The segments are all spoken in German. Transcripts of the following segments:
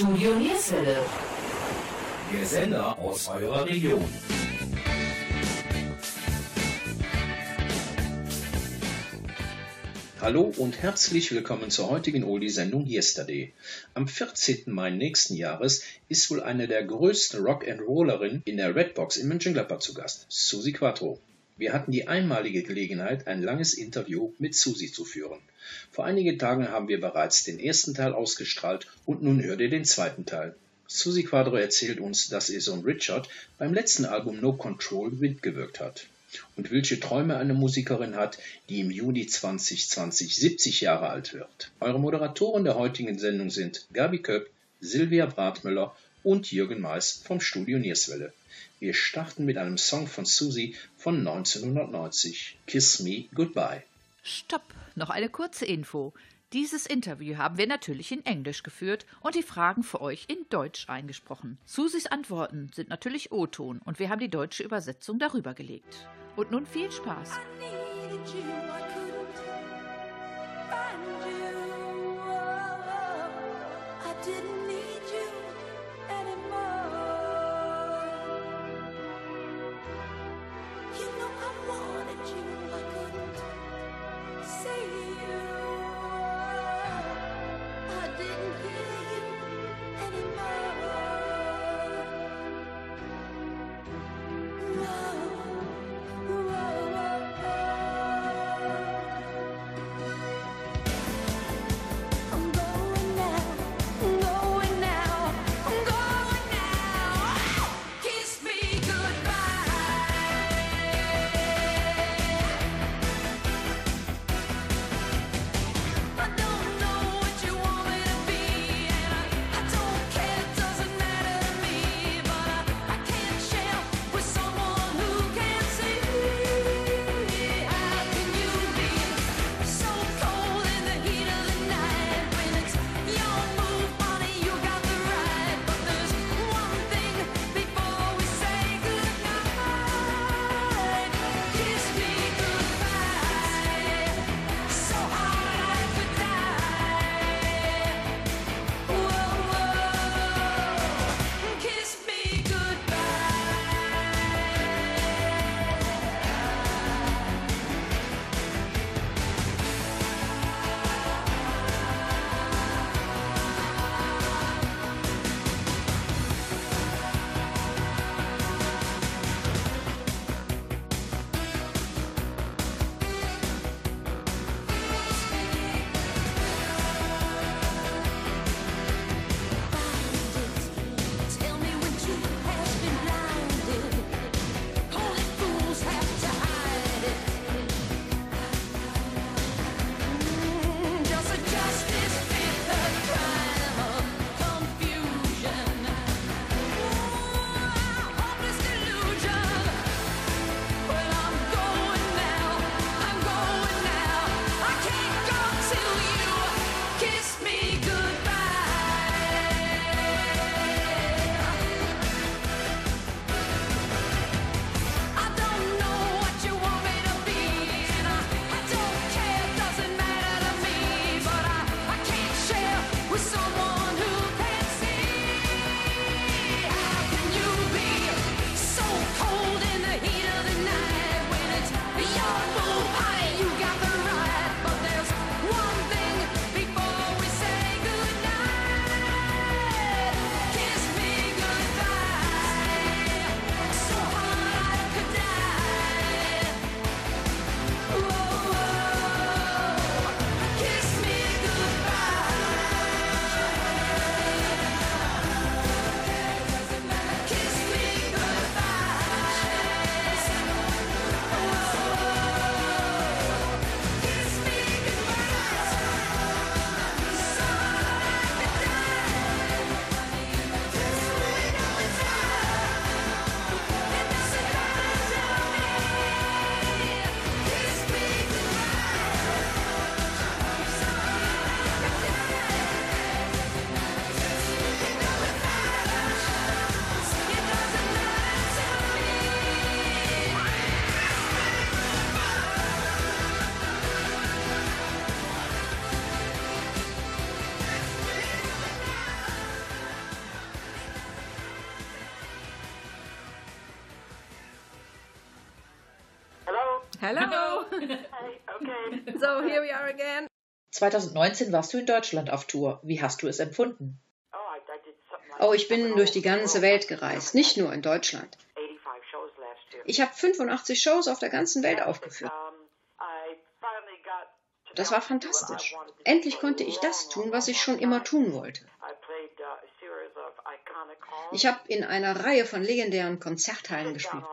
Studio Nierswelle. Der Sender aus eurer Region. Hallo und herzlich willkommen zur heutigen Oldie-Sendung Yesterday. Am 14. Mai nächsten Jahres ist wohl eine der größten Rock'n'Rollerinnen in der Redbox in Mönchengladbach zu Gast, Susi Quattro. Wir hatten die einmalige Gelegenheit, ein langes Interview mit Susi zu führen. Vor einigen Tagen haben wir bereits den ersten Teil ausgestrahlt und nun hört ihr den zweiten Teil. Susi Quadro erzählt uns, dass ihr Sohn Richard beim letzten Album No Control mitgewirkt hat und welche Träume eine Musikerin hat, die im Juni 2020 70 Jahre alt wird. Eure Moderatoren der heutigen Sendung sind Gabi Köpp, Silvia Bratmüller und Jürgen Mais vom Studio Nierswelle. Wir starten mit einem Song von Susi von 1990, Kiss Me Goodbye. Stopp, noch eine kurze Info. Dieses Interview haben wir natürlich in Englisch geführt und die Fragen für euch in Deutsch eingesprochen. Susis Antworten sind natürlich O-Ton und wir haben die deutsche Übersetzung darüber gelegt. Und nun viel Spaß. I'm going now, Hello. Okay. So here we are again. 2019 warst du in Deutschland auf Tour. Wie hast du es empfunden? Oh, Oh, ich bin durch die ganze. Welt gereist, nicht nur in Deutschland. 85 shows last year. Ich habe 85 Shows auf der ganzen Welt aufgeführt. Das war fantastisch. Endlich konnte ich das tun, was ich schon immer tun wollte. Uh, Ich habe in einer Reihe von legendären Konzerthallen gespielt.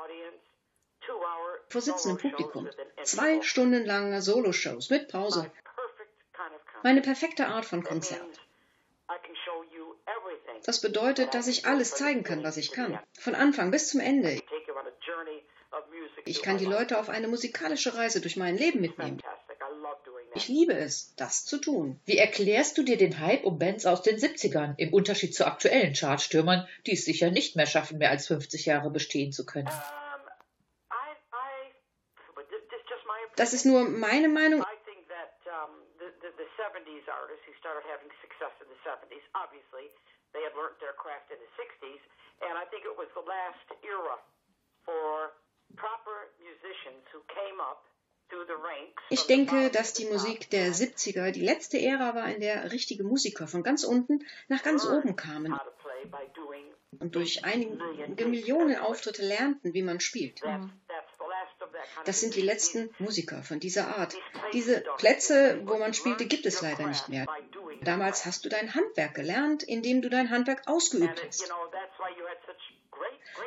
Vor sitzendem Publikum. Zwei. Stunden lange Soloshows mit Pause. Meine perfekte Art von Konzert. means I can show you everything. Das bedeutet, dass ich alles zeigen kann, was ich kann. Von Anfang bis zum Ende. Ich kann die. Leute auf eine musikalische Reise durch mein Leben mitnehmen. Ich liebe es, das zu tun. Wie erklärst du dir den Hype um Bands aus den 70ern im Unterschied zu aktuellen Chartstürmern, die es sicher nicht mehr schaffen, mehr als 50 Jahre bestehen zu können? Um, I, I, but this, this just my opinion. Das ist nur meine Meinung. I think that um, the, the, the 70s artists who started having success in the 70s, obviously, they had learned their craft in the 60s, and I think it was the last era for proper musicians who came up through the ranks. Ich denke, dass die the Musik der and 70er die letzte Ära war, in der richtige Musiker von ganz unten nach ganz learned oben kamen how to play by doing und durch einige. Millionen Auftritte lernten, wie man spielt. That's, Das sind die letzten Musiker von dieser Art. Diese Plätze, wo man spielte, gibt es leider nicht mehr. Damals hast du dein Handwerk gelernt, indem du dein Handwerk And, ausgeübt hast.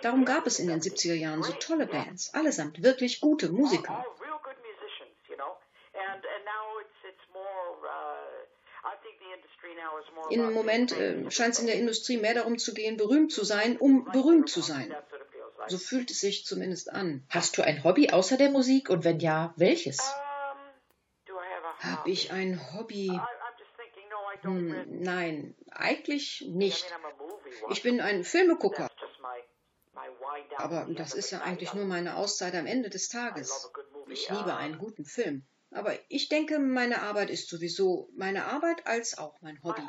Darum gab es in den 70s. 70er Jahren so tolle. Bands, allesamt wirklich gute Musiker. Im Moment äh, scheint es in der Industrie mehr darum zu gehen, berühmt zu sein, um berühmt zu sein. So fühlt es sich zumindest an. Hast du ein Hobby außer der Musik und wenn ja, welches? Um, Habe ich ein Hobby? Hm, nein, eigentlich nicht. Ich bin ein Filmegucker, aber das ist ja eigentlich nur meine Auszeit am Ende des Tages. Ich liebe Uh, einen guten Film. Aber ich denke, meine Arbeit ist sowieso meine Arbeit als auch mein hobby.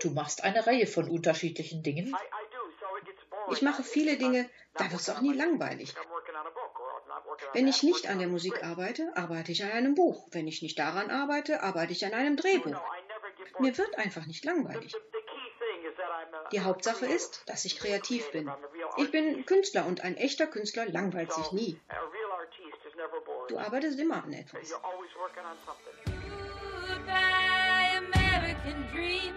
Du machst eine Reihe von unterschiedlichen Dingen. I, I do, so it gets boring. Ich mache viele Dinge, da wird es auch nie langweilig. Wenn ich nicht an der Musik arbeite, arbeite ich an einem Buch. Wenn ich nicht daran arbeite, arbeite ich an einem Drehbuch. Mir wird einfach nicht langweilig. Die Hauptsache ist, dass ich kreativ bin. Ich bin. Künstler und ein echter Künstler langweilt sich nie. Du arbeitest immer an etwas. Goodbye, American dream,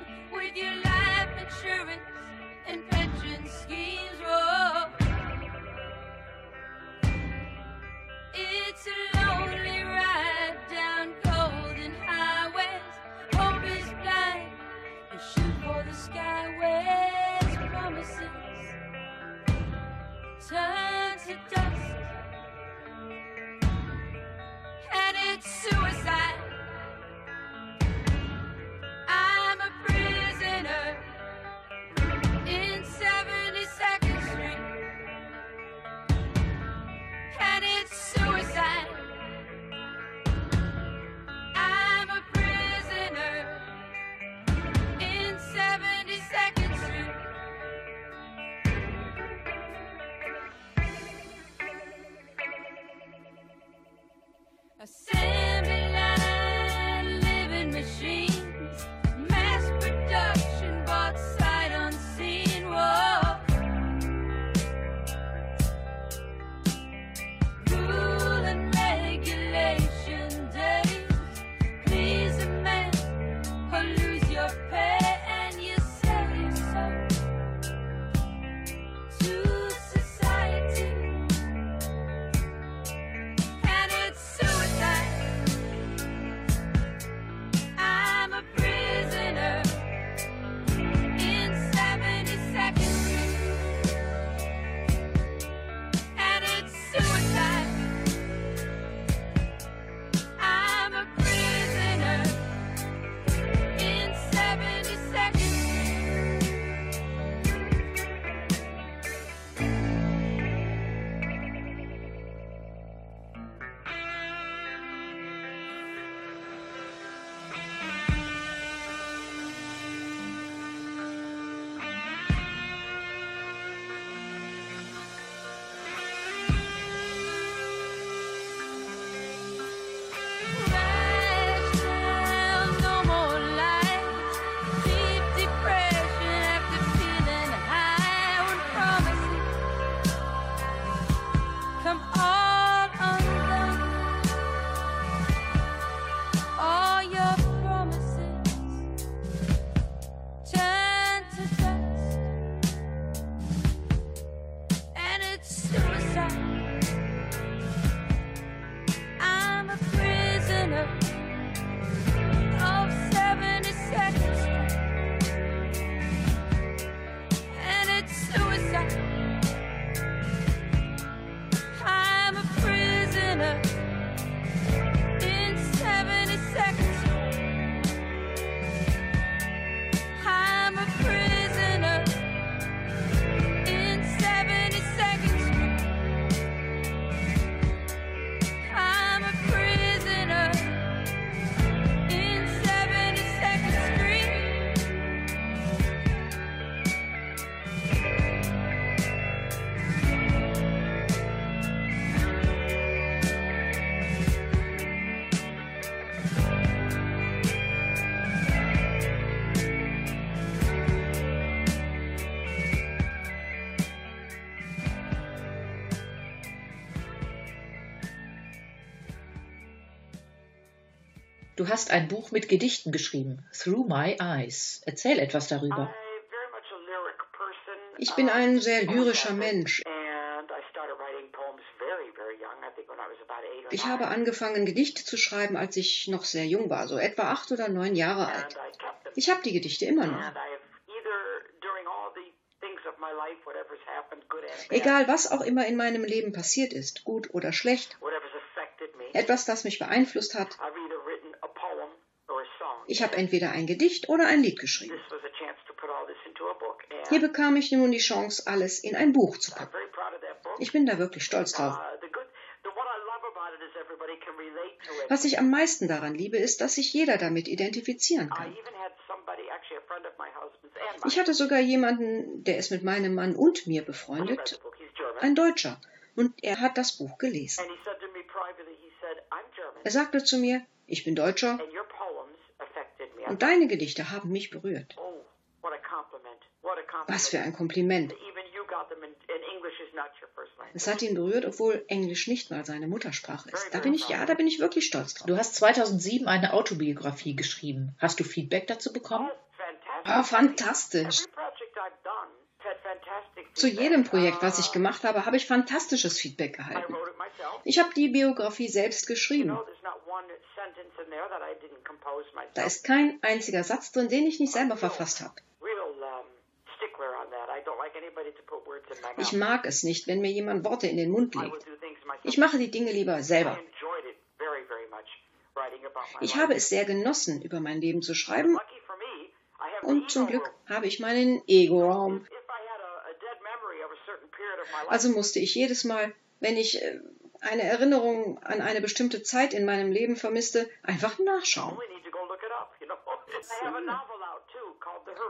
Du hast ein Buch mit Gedichten geschrieben, Through My Eyes. Erzähl etwas I'm darüber. very much a lyric person. Ich bin ein sehr lyrischer Mensch. And I started writing poems very, very young. I think when I was about eight or Ich habe angefangen, Gedichte zu schreiben, als ich noch sehr jung war, so etwa acht oder neun Jahre alt. Ich habe die Gedichte immer noch. Egal, was auch immer in meinem Leben passiert ist, gut oder schlecht, etwas, das mich beeinflusst hat, I've either written a poem or a song. Ich habe entweder ein Gedicht oder ein Lied geschrieben. Hier bekam ich nun die Chance, alles in ein Buch zu packen. Ich bin da wirklich stolz drauf. Uh. Was ich am meisten daran liebe, ist, dass sich jeder damit identifizieren kann. Ich hatte sogar jemanden, der ist mit meinem Mann und mir befreundet, ein Deutscher, und er hat das Buch gelesen. Er sagte zu mir, ich bin Deutscher and your poems affected me. I und deine Gedichte haben mich berührt. Oh, what a compliment. What a compliment. Was für ein Kompliment. Even you got them in, and English is not your first language. Es hat ihn berührt, obwohl Englisch nicht mal seine Muttersprache ist. Da bin ich, ja, da bin ich wirklich stolz drauf. Du hast 2007 eine Autobiografie geschrieben. Hast du Feedback dazu bekommen? Oh. Ah, fantastisch. Zu jedem Projekt, was ich gemacht habe, habe ich fantastisches Feedback myself. Ich habe die Biografie selbst geschrieben. Da ist kein einziger Satz drin, den ich nicht selber verfasst habe. Ich mag es nicht, wenn mir jemand Worte in den Mund legt. Ich mache die Dinge lieber selber. Ich habe es sehr genossen, über mein Leben zu schreiben und zum Glück habe ich meinen Ego-Raum. Also musste ich jedes Mal, wenn ich äh, eine Erinnerung an eine bestimmte Zeit in meinem Leben vermisste, einfach nachschauen.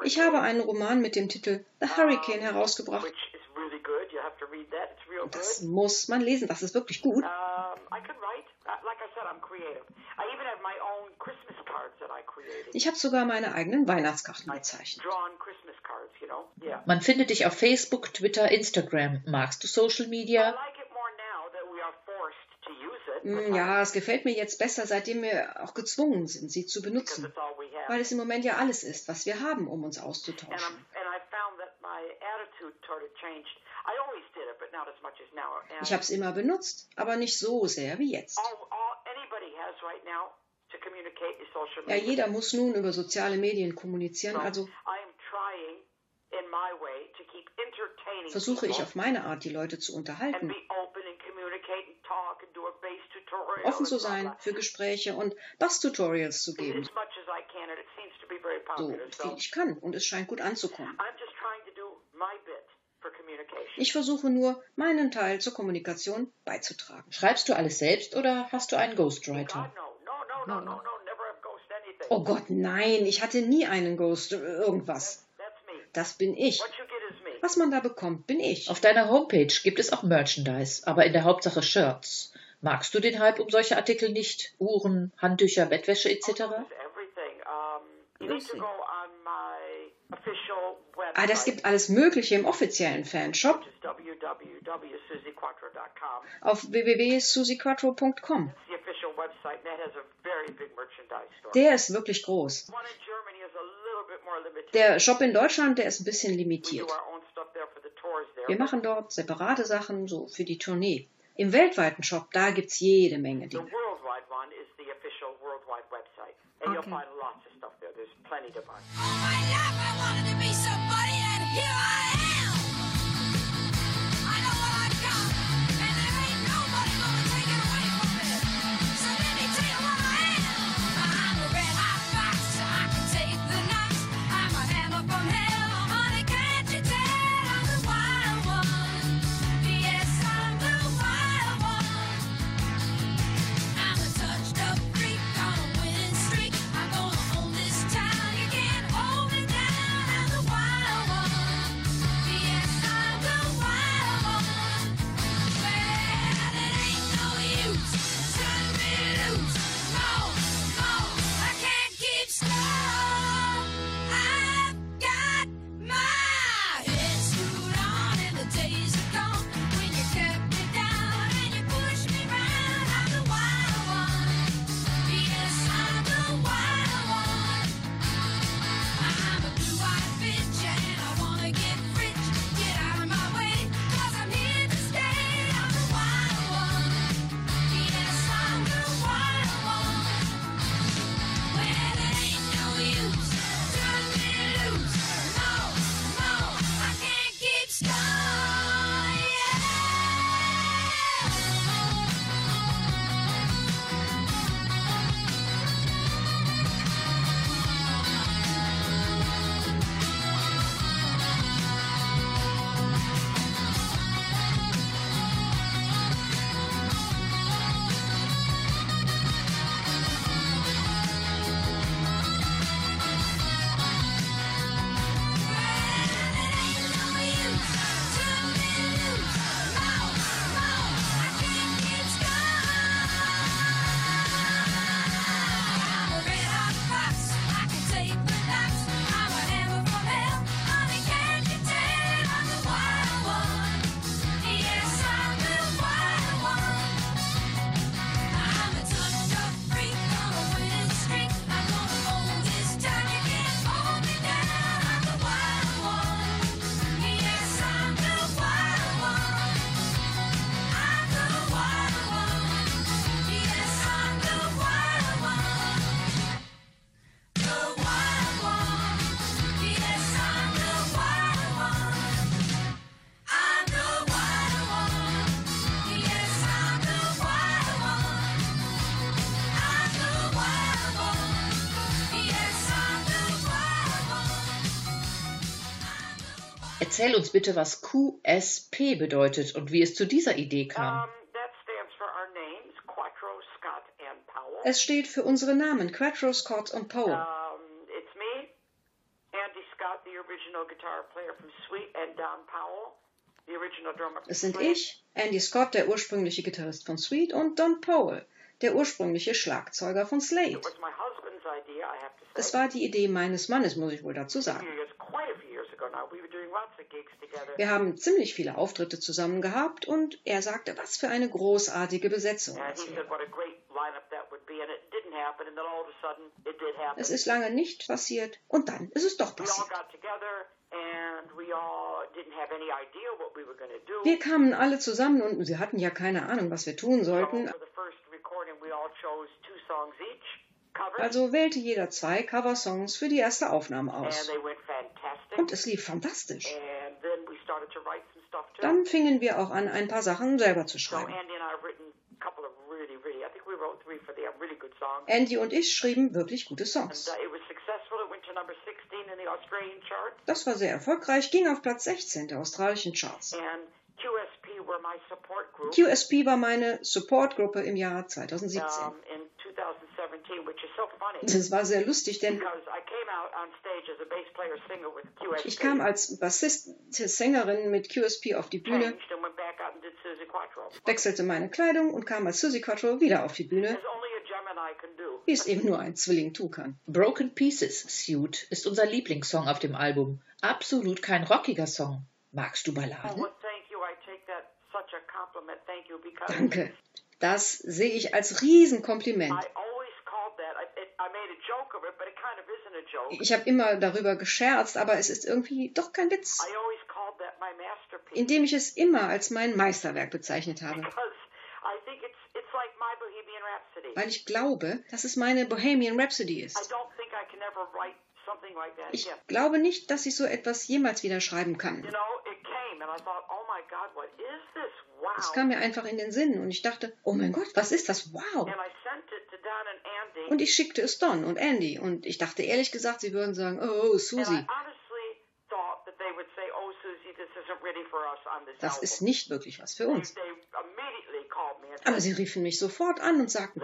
Ich habe einen Roman mit dem Titel The Hurricane herausgebracht. Das muss man lesen, das ist wirklich gut. Um, I can write. Uh, like I said, I'm creative. I even have my own Christmas cards that I created. Ich habe sogar meine eigenen Weihnachtskarten gezeichnet. Man findet dich auf Facebook, Twitter, Instagram. Magst du Social I Media? like it more now that we are forced to use it. Hm, Ja, es gefällt mir jetzt besser, seitdem wir auch gezwungen sind, sie zu benutzen. Weil es im Moment ja alles ist, was wir haben, um uns auszutauschen. Ich habe es immer benutzt, aber nicht so sehr wie jetzt. Ja, jeder muss nun über soziale Medien kommunizieren, So also versuche ich auf meine Art, die Leute zu unterhalten, offen zu sein für Gespräche und Bass-Tutorials zu geben, As much as I can, and it seems to be very so viel ich kann. Und es scheint gut anzukommen. I'm just trying to do my bit for communication. Ich versuche nur, meinen Teil zur Kommunikation beizutragen. Schreibst du alles selbst oder hast du einen Ghostwriter? No. Oh Gott, nein, ich hatte nie einen Ghost äh, irgendwas. Das bin ich. Was man da bekommt, bin ich. Auf deiner Homepage gibt es auch Merchandise, aber in der Hauptsache Shirts. Magst du den Hype um solche Artikel nicht? Uhren, Handtücher, Bettwäsche etc.? 19. Ah, das gibt alles Mögliche im offiziellen Fanshop auf www.susiquattro.com. Der ist wirklich groß. Der Shop in Deutschland, der ist ein bisschen limitiert. Wir machen dort separate Sachen, so für die Tournee. Im weltweiten Shop, da gibt es jede Menge Dinge. Okay. Plenty to. All oh my life I wanted to be somebody, and here I am. Erzähl uns bitte, was QSP bedeutet und wie es zu dieser Idee kam. Um, names, Quattro. Es steht für unsere Namen Quattro, Scott und Powell. Um, it's me, Andy Scott, the original guitar player from Sweet, and Don Powell, the original drummer from Es sind ich, Andy Scott, der ursprüngliche Gitarrist von Sweet, und Don Powell, der ursprüngliche Schlagzeuger von Slade. Es war die Idee meines Mannes, muss ich wohl dazu sagen. Wir haben ziemlich viele Auftritte zusammen gehabt und er sagte, was für eine großartige Besetzung. Es ist lange nicht passiert und dann ist es doch we all passiert. got together, and we all didn't have any idea what we were going to do. Wir kamen alle zusammen und sie hatten ja keine Ahnung, was wir tun so sollten. Also wählte jeder zwei Coversongs für die erste Aufnahme aus. Und es lief fantastisch. Dann fingen wir auch an, ein paar Sachen selber zu schreiben. Andy und ich schrieben wirklich gute Songs. uh, it was successful. It went to number 16 in the Australian chart. Das war sehr erfolgreich, ging auf Platz 16 der australischen Charts. QSP war meine Supportgruppe im Jahr 2017. Das war sehr lustig, denn because I came out on stage as a bass player singer with QSP. ich kam als Bassist-Sängerin mit QSP auf die Bühne, changed and went back out and did Susie Quattro. wechselte meine Kleidung und kam als Susie Quattro wieder auf die Bühne, wie es eben nur ein Zwilling tun kann. Broken Pieces Suit ist unser Lieblingssong auf dem Album. Absolut kein rockiger Song. Magst du Oh, Balladen? well, thank you. I take that such a compliment. Thank you because Danke. Das sehe ich als Riesenkompliment. Ich habe immer darüber gescherzt, aber es ist irgendwie doch kein Witz, indem ich es immer als mein Meisterwerk bezeichnet habe. weil ich glaube, dass es meine Bohemian Rhapsody ist. Ich glaube nicht, dass ich so etwas jemals wieder schreiben kann. You know, it came and I thought, oh my God, what is this? Wow. Es kam mir einfach in den Sinn und ich dachte, oh mein Gott, was ist das? Wow! Und ich schickte es Don und Andy und ich dachte ehrlich gesagt, sie würden sagen, oh, oh, Susie, this das ist nicht wirklich was für uns. Aber sie riefen mich sofort an und sagten,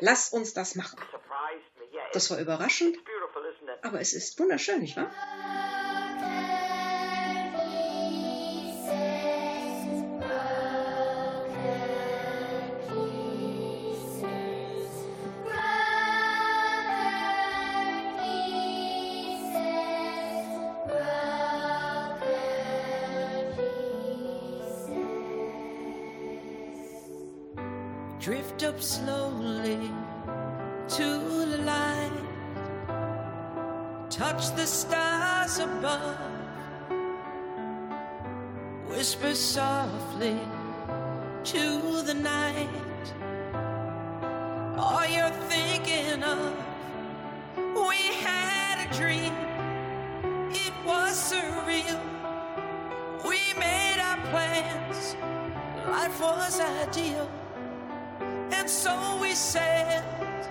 lass uns das machen. Das war überraschend, aber es ist wunderschön, nicht wahr? Drift up slowly to the light. Touch the stars above. Whisper softly to the night. All you're thinking of. We had a dream. It was surreal. We made our plans. Life was ideal. So we sailed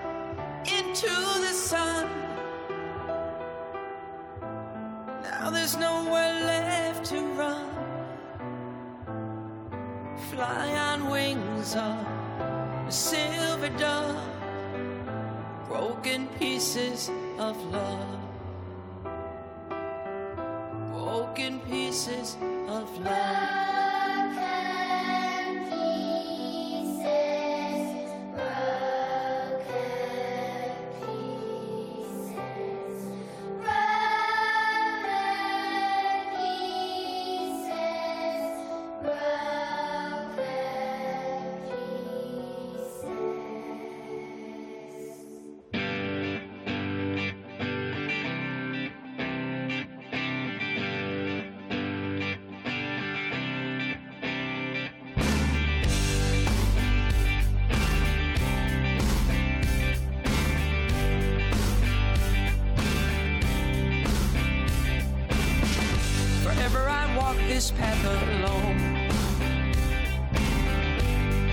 into the sun. Now there's nowhere left to run. Fly on wings of silver dove. Broken pieces of love. Broken pieces of love. Forever I walk this path alone.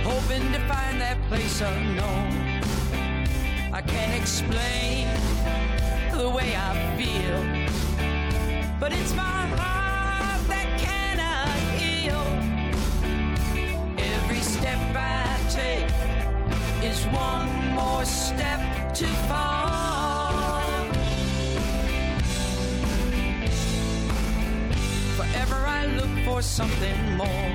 Hoping to find that place unknown. I can't explain the way I feel. But it's my heart that cannot heal. Every step I take is one more step too far. Forever I look for something more.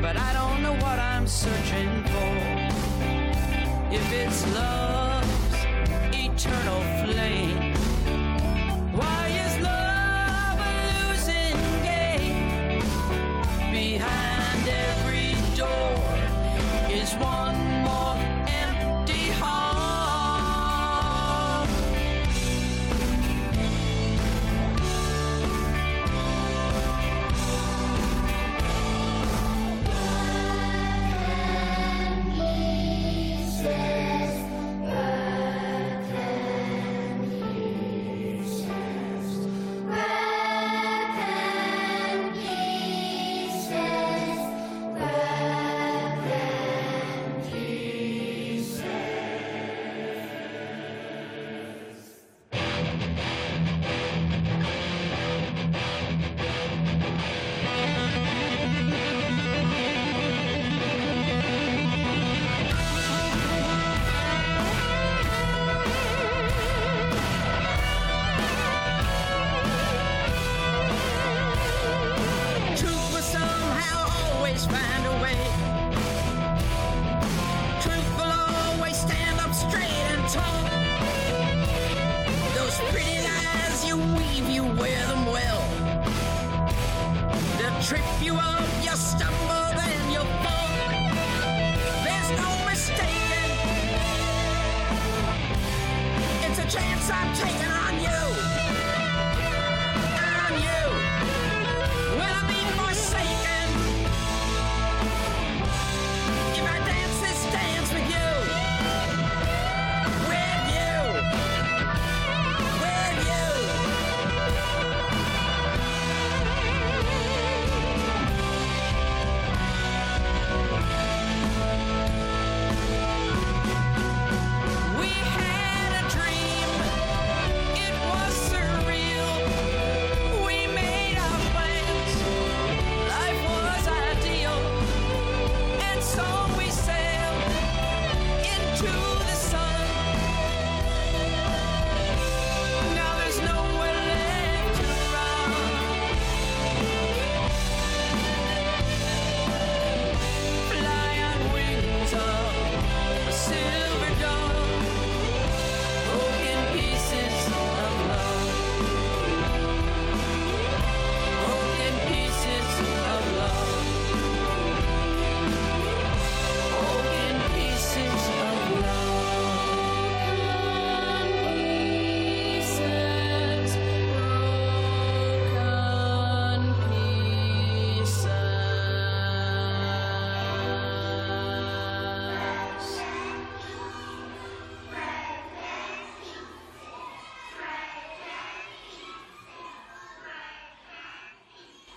But I don't know what I'm searching for. If it's love's eternal flame. Why is love a losing game? Behind every door is one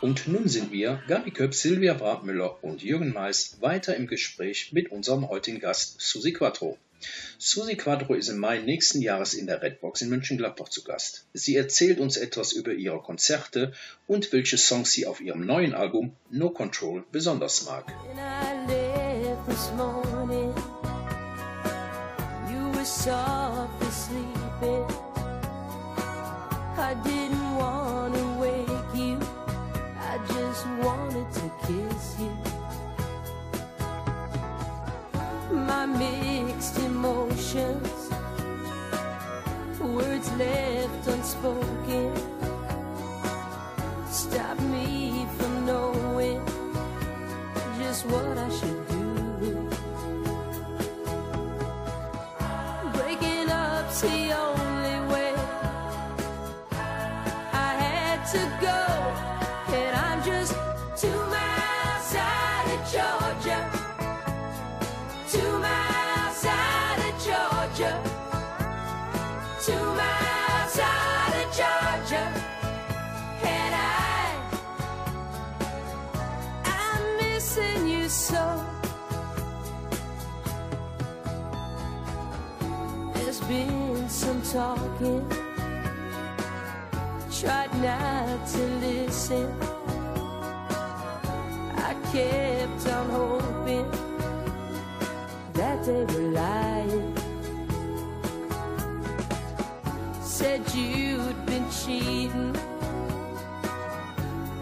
Und nun sind wir, Gabi Köpp, Silvia Bratmüller und Jürgen Mais, weiter im Gespräch mit unserem heutigen Gast Susi Quattro. Susi Quattro ist im Mai nächsten Jahres in der Redbox in Mönchengladbach zu Gast. Sie erzählt uns etwas über ihre Konzerte und welche Songs sie auf ihrem neuen Album No Control besonders mag. I left unspoken, stop me from knowing just what I should so. There's been some talking. Tried not to listen. I kept on hoping that they were lying. Said you'd been cheating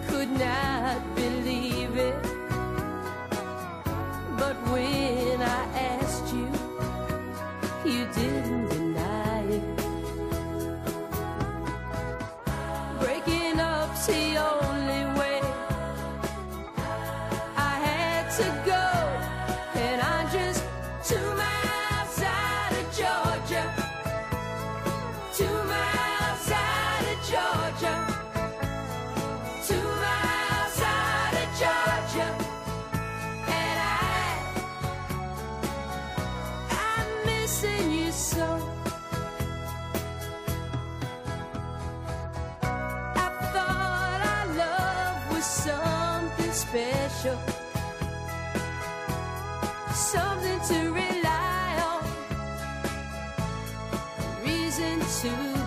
could not believe to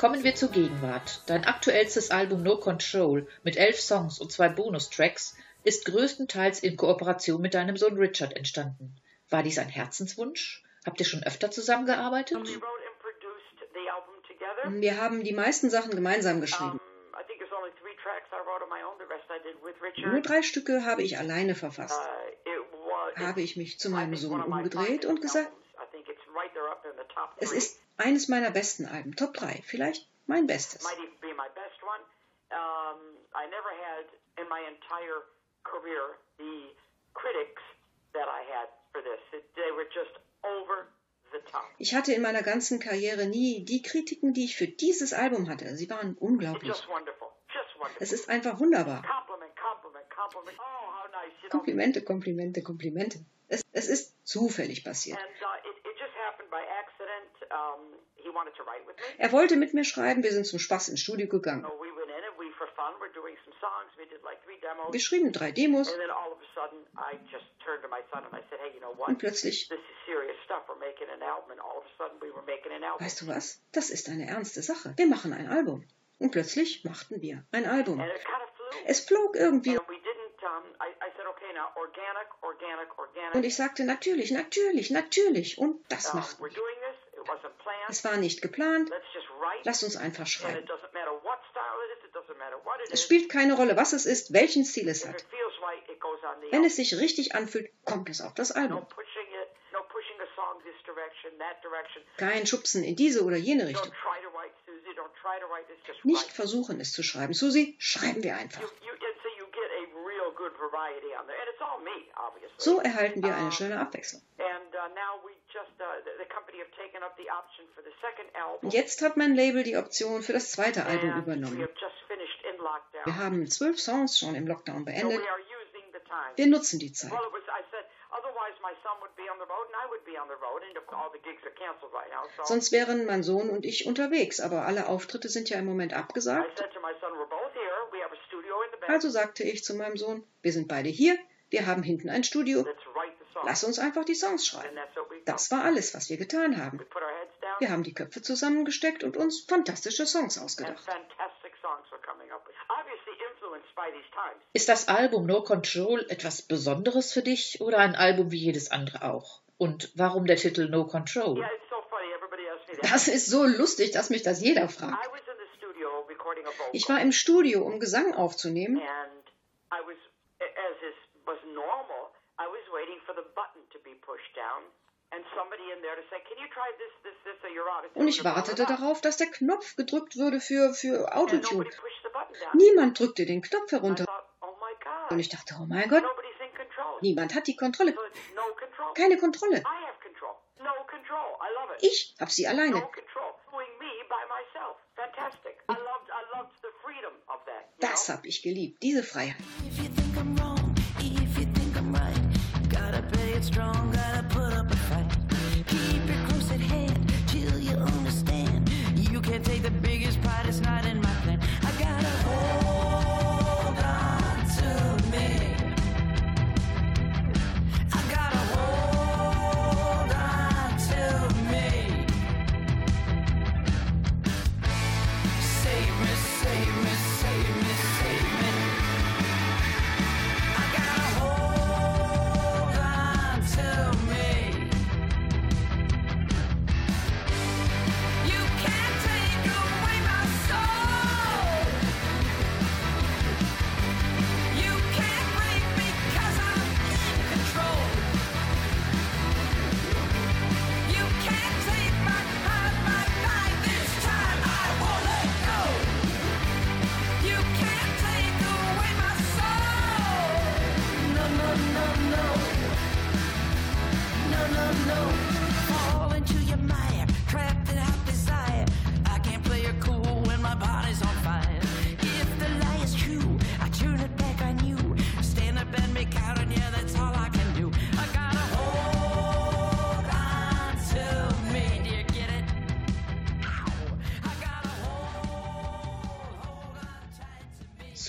Kommen wir zur Gegenwart. Dein aktuellstes Album No Control mit elf Songs und zwei Bonustracks ist größtenteils in Kooperation mit deinem Sohn Richard entstanden. War dies ein Herzenswunsch? Habt ihr schon öfter zusammengearbeitet? Wir haben die meisten Sachen gemeinsam geschrieben. Nur drei Stücke habe ich alleine verfasst. Uh, Habe ich mich zu meinem Sohn umgedreht und gesagt, albums. I think it's right there up in the top es ist eines meiner besten Alben, Top 3, vielleicht mein bestes. Ich hatte in meiner ganzen Karriere nie die Kritiken, die ich für dieses Album hatte. Sie waren unglaublich. Es ist einfach wunderbar. Oh, Komplimente, Komplimente, Komplimente. Es, es ist zufällig passiert. Er wollte mit mir schreiben, wir sind zum Spaß ins Studio gegangen. So we went in and we, for fun, we're doing some songs. We did like three demos. Wir schrieben drei Demos And then all of a sudden, I just turned to my son and I said, hey, you know what? und plötzlich, weißt du was, das ist eine ernste Sache. Wir machen ein Album. Und plötzlich machten wir ein Album. Es flog irgendwie und ich sagte natürlich, natürlich, natürlich. Und das machten wir. doing this. It wasn't planned. Es war nicht geplant. Let's just write. Lass uns einfach schreiben. Es spielt keine Rolle, was es ist, welchen Stil es hat. Wenn es sich richtig anfühlt, kommt es auf das Album. Kein Schubsen in diese oder jene Richtung. Nicht versuchen, es zu schreiben. Susi, schreiben wir einfach. So erhalten wir eine schöne Abwechslung. And uh, now we just, uh, the, the company have taken up the option for the second album. Und jetzt hat mein Label die Option für das zweite Album übernommen. Wir haben zwölf Songs schon im Lockdown beendet. Wir nutzen die Zeit. Well, it was. I said otherwise my son would be on the road and I would be on the road, and all the gigs are canceled right now. So Sonst wären mein Sohn und ich unterwegs, aber alle Auftritte sind ja im Moment abgesagt. said to my son, "We're both here. We have a studio in the back. Also sagte ich zu meinem Sohn, wir sind beide hier, wir haben hinten ein Studio, Let's write the song." lass uns einfach die Songs schreiben. Das war alles, was wir getan haben. Wir haben die Köpfe zusammengesteckt und uns fantastische Songs ausgedacht. fantastic songs we're coming up with. Obviously influenced by these times. Ist das Album No Control etwas Besonderes für dich oder ein Album wie jedes andere auch? Und warum der Titel No Control? Yeah, it's so funny. Everybody asks me that. Das ist so lustig, dass mich das jeder fragt. Ich war im Studio, um Gesang aufzunehmen und ich wartete darauf, dass der Knopf gedrückt würde für, für And Autotune. nobody pushed the button down. Niemand drückte den Knopf herunter. "Oh my God!" Und ich dachte, oh mein Gott, Nobody's in control. niemand hat die Kontrolle. Keine Kontrolle. I have control. No control. I love it. Ich hab sie alleine. Das know? hab ich geliebt, diese Freiheit. If you think I'm wrong, if you think I'm right, gotta play it strong, gotta put up a fight. Keep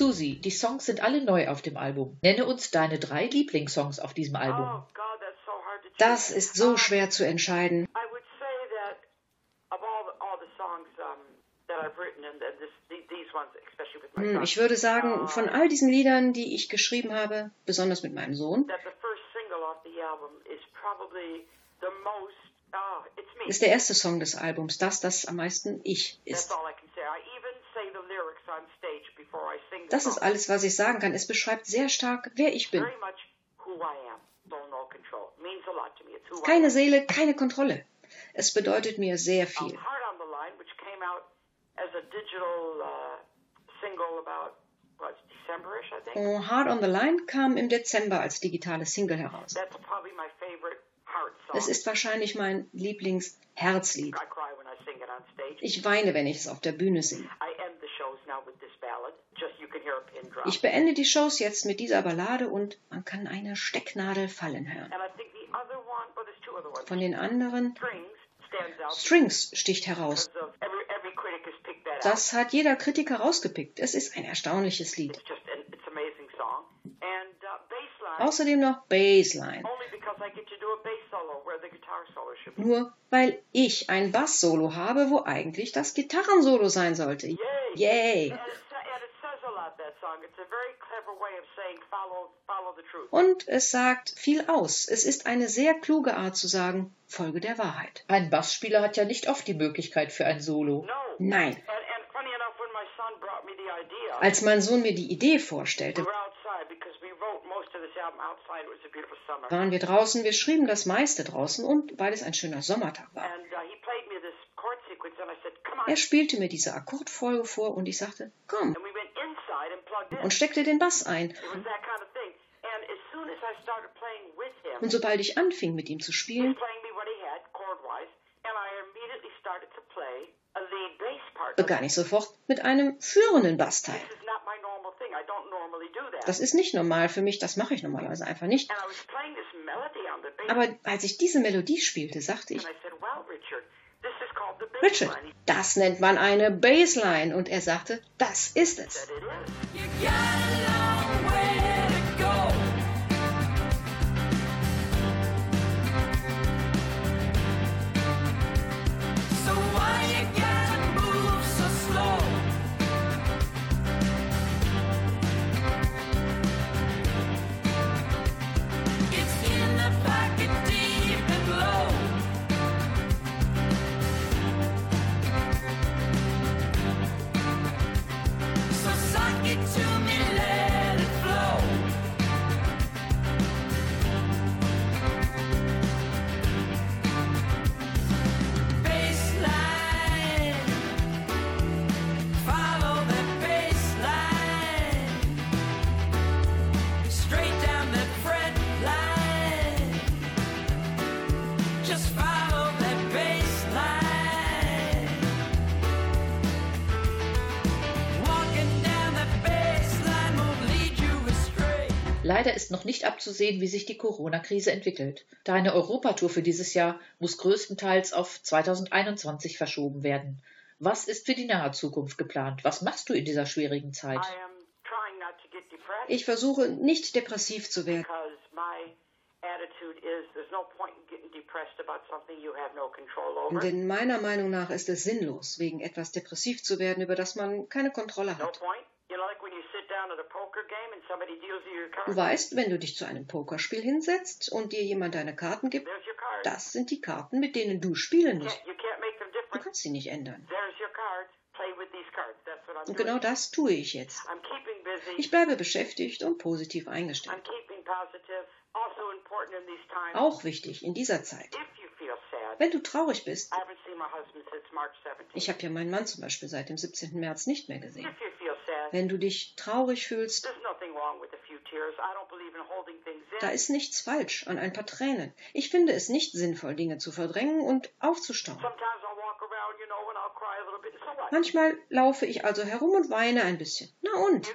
Susi, die Songs sind alle neu auf dem Album. Nenne uns deine drei Lieblingssongs auf diesem Album. Oh. Das ist so schwer zu entscheiden. Ich würde sagen, von all diesen Liedern, die ich geschrieben habe, besonders mit meinem Sohn. Oh, me. ist der erste Song des Albums, das, das am meisten ich ist. all I can say. I even say the lyrics on stage before I sing the Das ist alles, was ich sagen kann. Es beschreibt sehr stark, wer ich bin. Keine. Seele, keine Kontrolle. Es bedeutet mir sehr viel. Uh. Oh, Hard on the Line kam im Dezember als digitale Single heraus. Es ist wahrscheinlich mein Lieblingsherzlied. Ich weine, wenn ich es auf der Bühne singe. I end the shows now with this ballad. Just you can hear a pin drop. Ich beende die Shows jetzt mit dieser Ballade und man kann eine Stecknadel fallen hören. ones. Von den anderen Strings sticht heraus. because of every every critic has picked that out. Das hat jeder Kritiker rausgepickt. Es ist ein erstaunliches Lied. It's just an it's an amazing song. And uh, Außerdem noch Bassline. only because I get to do a bass solo where the guitar solo should be. Nur weil ich ein Bass-Solo habe, wo eigentlich das Gitarrensolo sein sollte. Yay! Und es sagt viel aus. Es ist eine sehr kluge Art zu sagen, Folge der Wahrheit. Ein Bassspieler hat ja nicht oft die Möglichkeit für ein Solo. No. Nein. And, and funny enough, when my son brought me the idea, Als mein Sohn mir die Idee we vorstellte, were outside because we wrote most of this album outside. It was a beautiful summer. waren wir draußen, wir schrieben das meiste draußen und weil es ein schöner Sommertag war. And uh, he played me this chord sequence, and I said, "Come on." Er spielte mir diese Akkordfolge vor und ich sagte, komm, und steckte den Bass ein. Und sobald ich anfing, mit ihm zu spielen, begann ich sofort mit einem führenden Bassteil. Das ist nicht normal für mich, das mache ich normalerweise einfach nicht. Aber als ich diese Melodie spielte, sagte ich, and I said, "Well, Richard, this is called the bass Richard, line." He das nennt man eine Bassline. Und er sagte, das ist es. Yeah. Leider ist noch nicht abzusehen, wie sich die Corona-Krise entwickelt. Deine Europatour für dieses Jahr muss größtenteils auf 2021 verschoben werden. Was ist für die nahe Zukunft geplant? Was machst du in dieser schwierigen Zeit? Ich versuche nicht depressiv zu werden. because my attitude is there's no point in getting depressed about something you have no control over. Denn meiner Meinung nach ist es sinnlos, wegen etwas depressiv zu werden, über das man keine Kontrolle No hat. Du weißt, wenn du dich zu einem Pokerspiel hinsetzt und dir jemand deine Karten gibt, das sind die Karten, mit denen du spielen musst. Du kannst sie nicht ändern. Und genau das tue ich jetzt. Ich bleibe beschäftigt und positiv eingestellt. Also. Auch wichtig in dieser Zeit. Wenn du traurig bist, I haven't seen my husband since March 17th. ich habe ja meinen Mann zum Beispiel seit dem 17. März nicht mehr gesehen. Wenn du dich traurig fühlst, da ist nichts falsch an ein paar Tränen. Ich finde es nicht sinnvoll, Dinge zu verdrängen und aufzustauen. Manchmal laufe ich also herum und weine ein bisschen. Na und?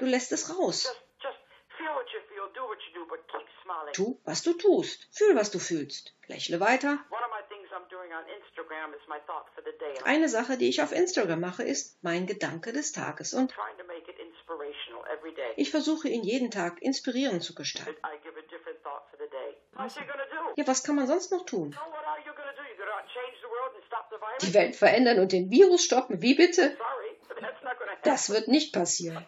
Du lässt es raus. Tu, was du tust. Fühl, was du fühlst. Lächle weiter. Eine Sache, die ich auf Instagram mache, ist mein Gedanke des Tages. Und ich versuche ihn jeden Tag inspirierend zu gestalten. Ja, was kann man sonst noch tun? Die Welt verändern und den Virus stoppen? Wie bitte? Das wird nicht passieren.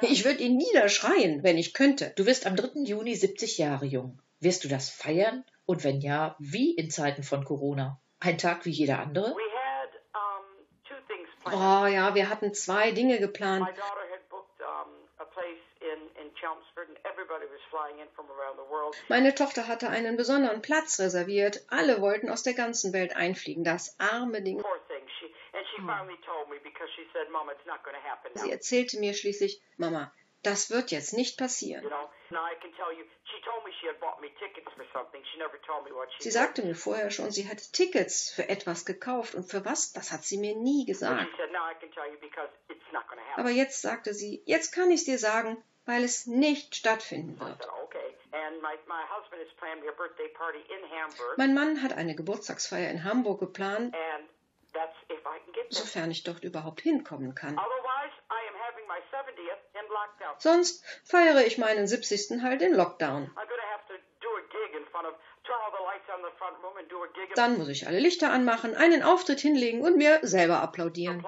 Ich würde ihn niederschreien, wenn ich könnte. Du wirst am 3. Juni 70 Jahre jung. Wirst du das feiern? Und wenn ja, wie in Zeiten von Corona? Ein Tag wie jeder andere? Oh ja, wir hatten zwei Dinge geplant. Meine Tochter hatte einen besonderen Platz reserviert. Alle wollten aus der ganzen Welt einfliegen. Das arme Ding. Poor thing. She and she finally told me because she said, "Mom, it's not going to happen now." Sie erzählte mir schließlich, Mama, das wird jetzt nicht passieren. You know. Now I can tell you, she told me she had bought me tickets for something. She never told me what she. Sie sagte mir vorher schon, sie hätte Tickets für etwas gekauft. Und für was? Das hat sie mir nie gesagt. Aber jetzt sagte sie, jetzt kann ich es dir sagen, weil es nicht stattfinden wird. Mein Mann hat eine Geburtstagsfeier in Hamburg geplant, sofern ich dort überhaupt hinkommen kann. Otherwise, I am having my 70th in lockdown. Sonst feiere ich meinen 70. halt in Lockdown. I'm going to have to do a gig in front of, turn all the lights on the front room and do a gig and Dann muss ich alle Lichter anmachen, einen Auftritt hinlegen und mir selber applaudieren.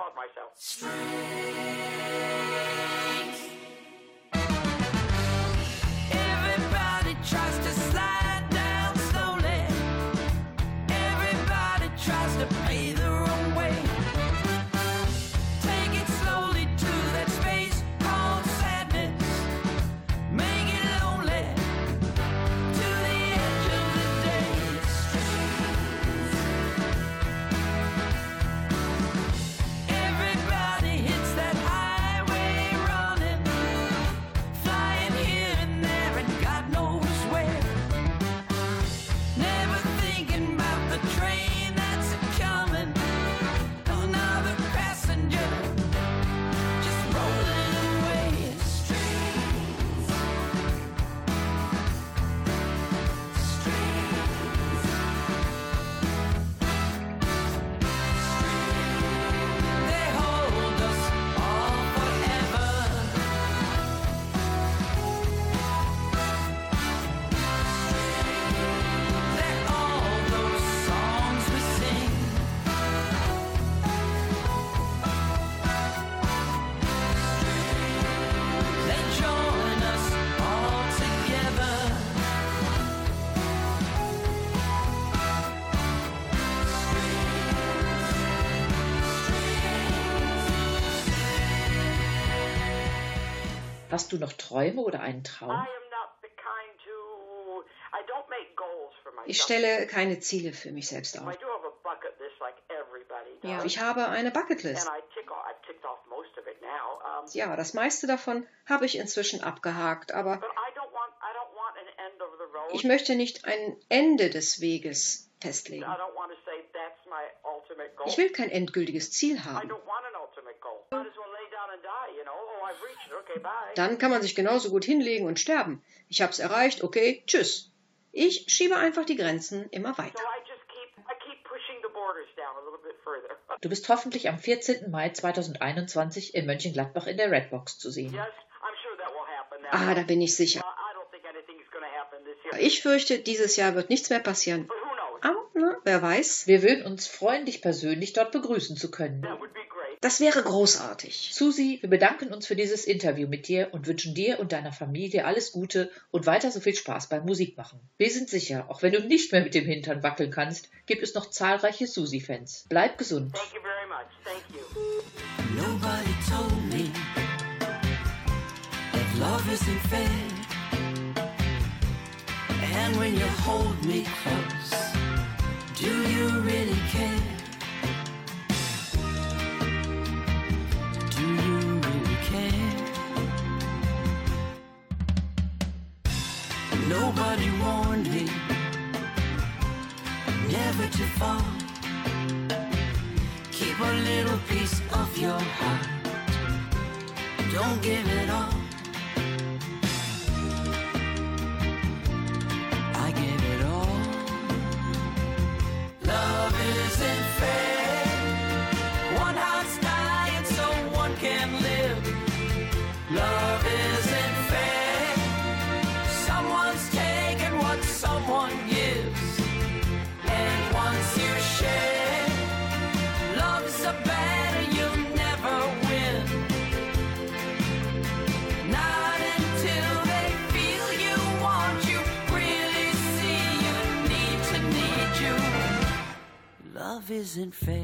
Hast du noch Träume oder einen Traum? Ich stelle keine Ziele für mich selbst auf. Ja, ich habe eine Bucketlist. Ja, das meiste davon habe ich inzwischen abgehakt, aber ich möchte nicht ein Ende des Weges festlegen. Ich will kein endgültiges Ziel haben. don't want an ultimate goal. Might as well lay down and die, you know. Oh, I've reached it. Okay, bye. Dann kann man sich genauso gut hinlegen und sterben. Ich habe es erreicht, okay, tschüss. Ich schiebe einfach die Grenzen immer weiter. Du bist hoffentlich am 14. Mai 2021 in Mönchengladbach in der Redbox zu sehen. Ah, da bin ich sicher. Uh, I don't think anything's going to happen this year. Ich fürchte, dieses Jahr wird nichts mehr passieren. Aber, na, wer weiß, Wir würden uns freuen, dich persönlich dort begrüßen zu können. Das wäre großartig. Susi, wir bedanken uns für dieses Interview mit dir und wünschen dir und deiner Familie alles Gute und weiter so viel Spaß beim Musikmachen. Wir sind sicher, auch wenn du nicht mehr mit dem Hintern wackeln kannst, gibt es noch zahlreiche Susi-Fans. Bleib gesund. Thank you very much. Thank you. Nobody told me that love isn't fair. And when you hold me close, do you really care? Nobody warned me never to fall. Keep a little piece of your heart. Don't give it Love isn't fair.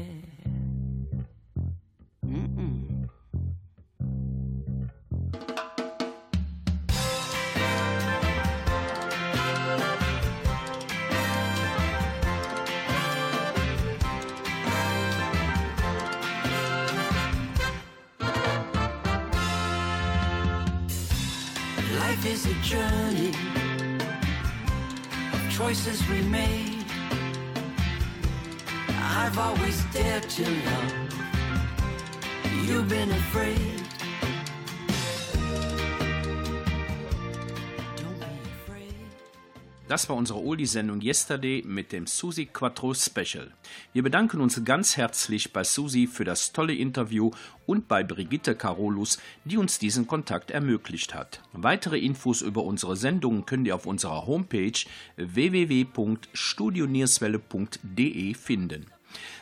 Life is a journey of choices we made. I've always dared to love. You've been afraid. Das war unsere Oldie-Sendung Yesterday mit dem Susi Quattro Special. Wir bedanken uns ganz herzlich bei Susi für das tolle Interview und bei Brigitte Carolus, die uns diesen Kontakt ermöglicht hat. Weitere Infos über unsere Sendungen könnt ihr auf unserer Homepage www.studionierswelle.de finden.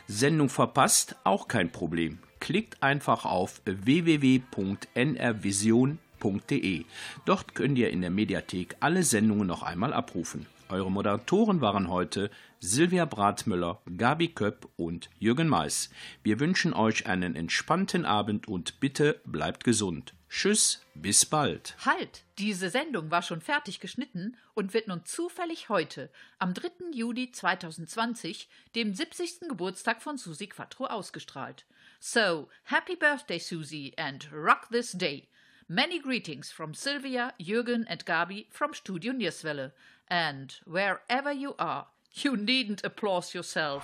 Sendung verpasst? Auch kein Problem. Klickt einfach auf www.nrvision.de. Dort könnt ihr in der Mediathek alle Sendungen noch einmal abrufen. Eure Moderatoren waren heute Silvia Bratmüller, Gabi Köpp und Jürgen Mais. Wir wünschen euch einen entspannten Abend und bitte bleibt gesund. Tschüss, bis bald. Halt! Diese Sendung war schon fertig geschnitten und wird nun zufällig heute, am 3. Juli 2020, dem 70. Geburtstag von Susi Quattro, ausgestrahlt. So, happy birthday, Susi, and rock this day. Many greetings from Sylvia, Jürgen, and Gabi from Studio Nierswelle. And wherever you are, you needn't applause yourself.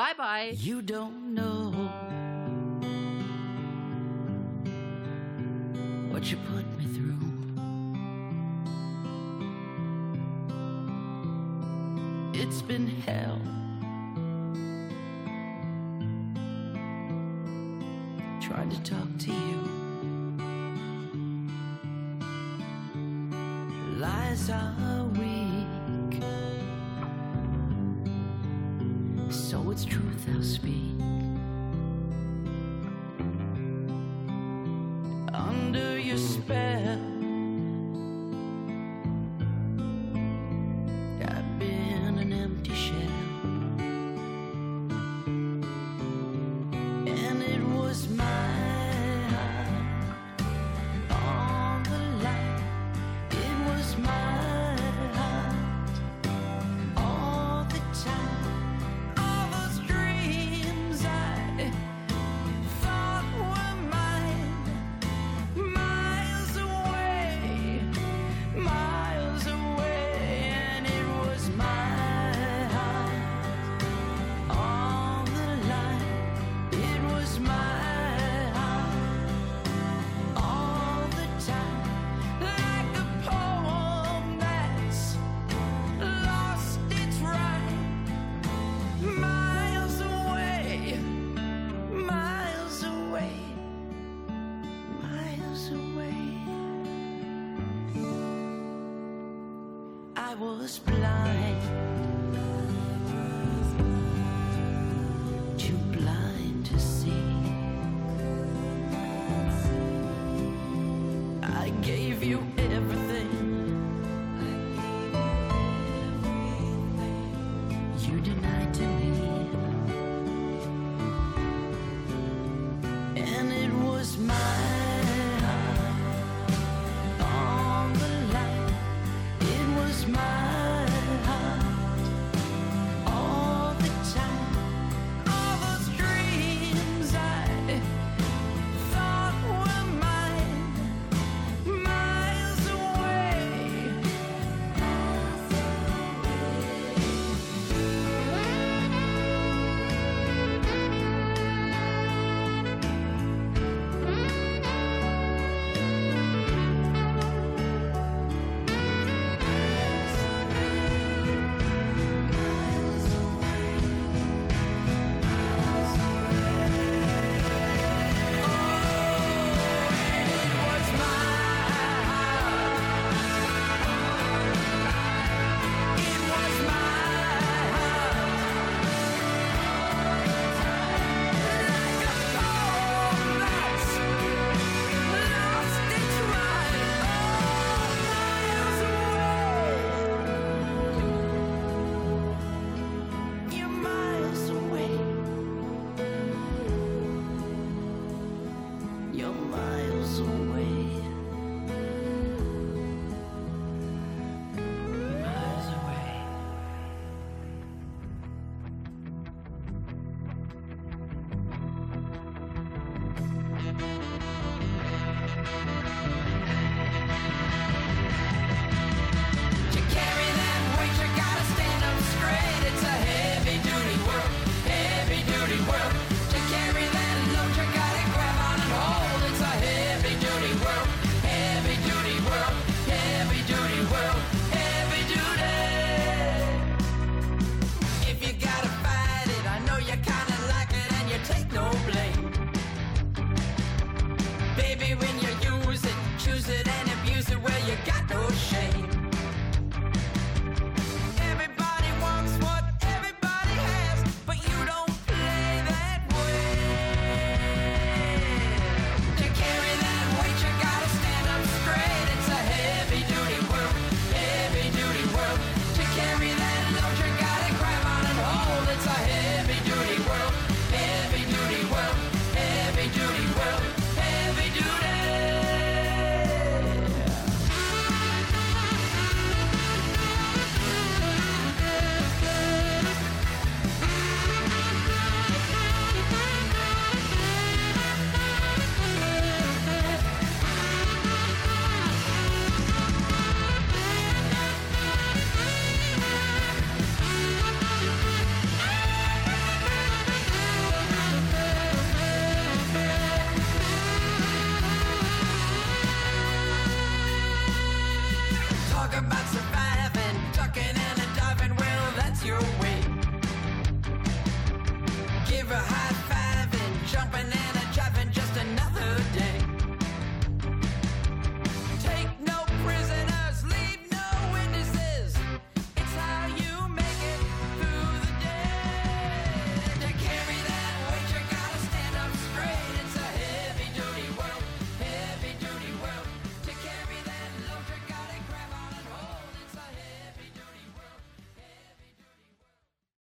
Bye bye. You don't know what you put me through. It's been hell. Trying to talk to you. Lies are weak. So it's truth I'll speak. Baby, when